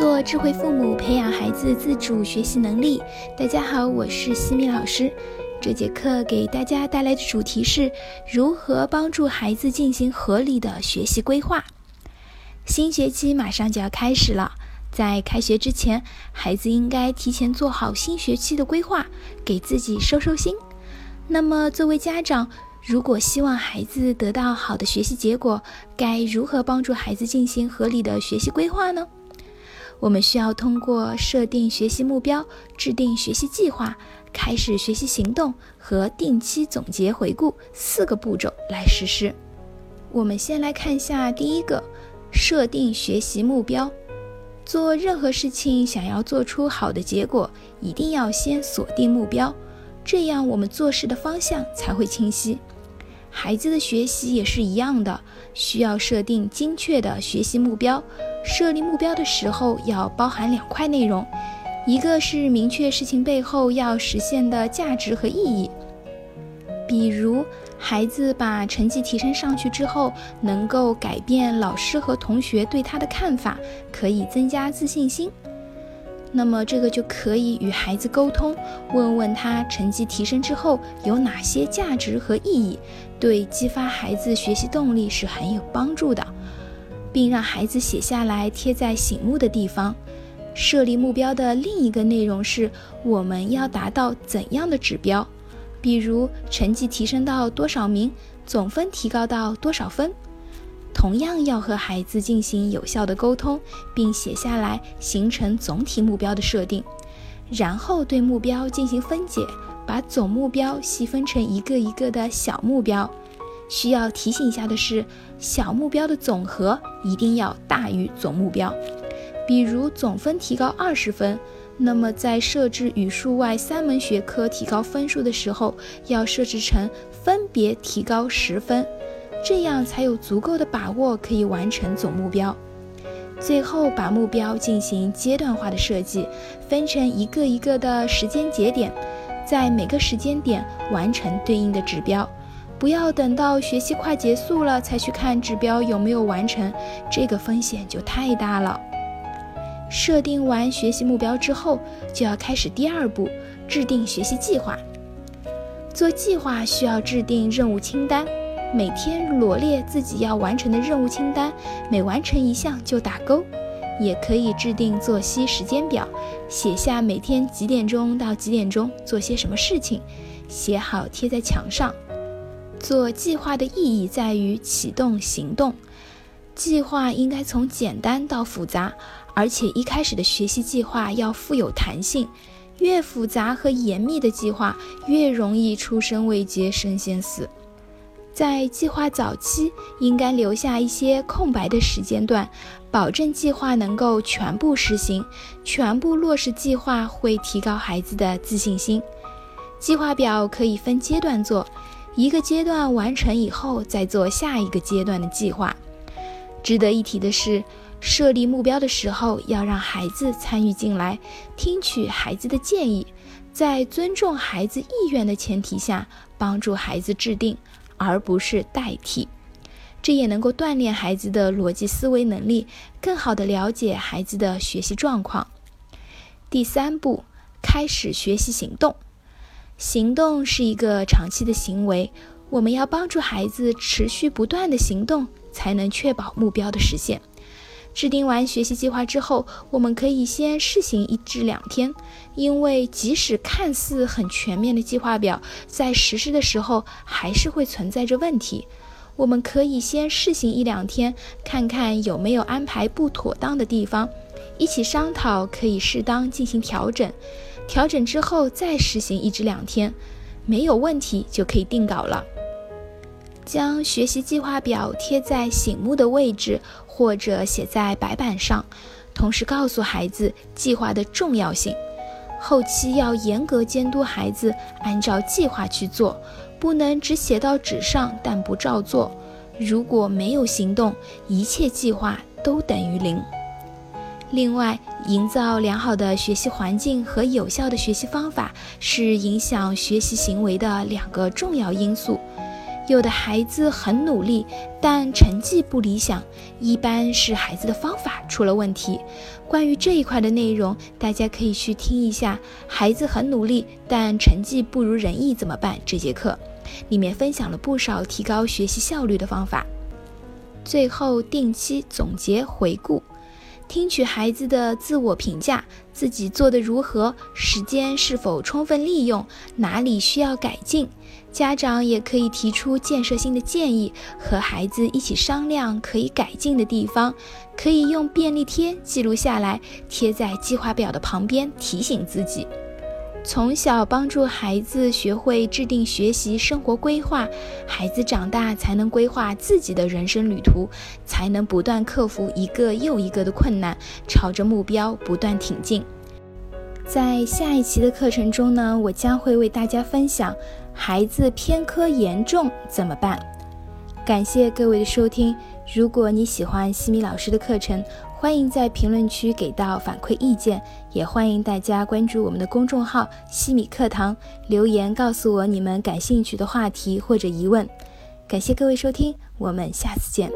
做智慧父母，培养孩子自主学习能力。大家好，我是西米老师。这节课给大家带来的主题是如何帮助孩子进行合理的学习规划。新学期马上就要开始了，在开学之前，孩子应该提前做好新学期的规划，给自己收收心。那么，作为家长，如果希望孩子得到好的学习结果，该如何帮助孩子进行合理的学习规划呢？我们需要通过设定学习目标、制定学习计划、开始学习行动和定期总结回顾四个步骤来实施。我们先来看一下第一个，设定学习目标。做任何事情，想要做出好的结果，一定要先锁定目标，这样我们做事的方向才会清晰。孩子的学习也是一样的，需要设定精确的学习目标。设立目标的时候要包含两块内容，一个是明确事情背后要实现的价值和意义，比如孩子把成绩提升上去之后，能够改变老师和同学对他的看法，可以增加自信心。那么这个就可以与孩子沟通，问问他成绩提升之后有哪些价值和意义，对激发孩子学习动力是很有帮助的，并让孩子写下来贴在醒目的地方。设立目标的另一个内容是我们要达到怎样的指标，比如成绩提升到多少名，总分提高到多少分。同样要和孩子进行有效的沟通，并写下来，形成总体目标的设定，然后对目标进行分解，把总目标细分成一个一个的小目标。需要提醒一下的是，小目标的总和一定要大于总目标。比如总分提高二十分，那么在设置语数外三门学科提高分数的时候，要设置成分别提高十分。这样才有足够的把握可以完成总目标。最后把目标进行阶段化的设计，分成一个一个的时间节点，在每个时间点完成对应的指标。不要等到学期快结束了才去看指标有没有完成，这个风险就太大了。设定完学习目标之后，就要开始第二步，制定学习计划。做计划需要制定任务清单。每天罗列自己要完成的任务清单，每完成一项就打勾。也可以制定作息时间表，写下每天几点钟到几点钟做些什么事情，写好贴在墙上。做计划的意义在于启动行动。计划应该从简单到复杂，而且一开始的学习计划要富有弹性。越复杂和严密的计划，越容易出生未捷身先死。在计划早期，应该留下一些空白的时间段，保证计划能够全部实行。全部落实计划会提高孩子的自信心。计划表可以分阶段做，一个阶段完成以后再做下一个阶段的计划。值得一提的是，设立目标的时候要让孩子参与进来，听取孩子的建议，在尊重孩子意愿的前提下，帮助孩子制定。而不是代替，这也能够锻炼孩子的逻辑思维能力，更好的了解孩子的学习状况。第三步，开始学习行动。行动是一个长期的行为，我们要帮助孩子持续不断的行动，才能确保目标的实现。制定完学习计划之后，我们可以先试行一至两天，因为即使看似很全面的计划表，在实施的时候还是会存在着问题。我们可以先试行一两天，看看有没有安排不妥当的地方，一起商讨，可以适当进行调整。调整之后再实行一至两天，没有问题就可以定稿了。将学习计划表贴在醒目的位置，或者写在白板上，同时告诉孩子计划的重要性。后期要严格监督孩子按照计划去做，不能只写到纸上但不照做。如果没有行动，一切计划都等于零。另外，营造良好的学习环境和有效的学习方法是影响学习行为的两个重要因素。有的孩子很努力，但成绩不理想，一般是孩子的方法出了问题。关于这一块的内容，大家可以去听一下。孩子很努力，但成绩不如人意怎么办？这节课里面分享了不少提高学习效率的方法。最后定期总结回顾。听取孩子的自我评价，自己做得如何，时间是否充分利用，哪里需要改进，家长也可以提出建设性的建议，和孩子一起商量可以改进的地方，可以用便利贴记录下来，贴在计划表的旁边，提醒自己。从小帮助孩子学会制定学习生活规划，孩子长大才能规划自己的人生旅途，才能不断克服一个又一个的困难，朝着目标不断挺进。在下一期的课程中呢，我将会为大家分享孩子偏科严重怎么办。感谢各位的收听，如果你喜欢西米老师的课程。欢迎在评论区给到反馈意见，也欢迎大家关注我们的公众号“西米课堂”，留言告诉我你们感兴趣的话题或者疑问。感谢各位收听，我们下次见。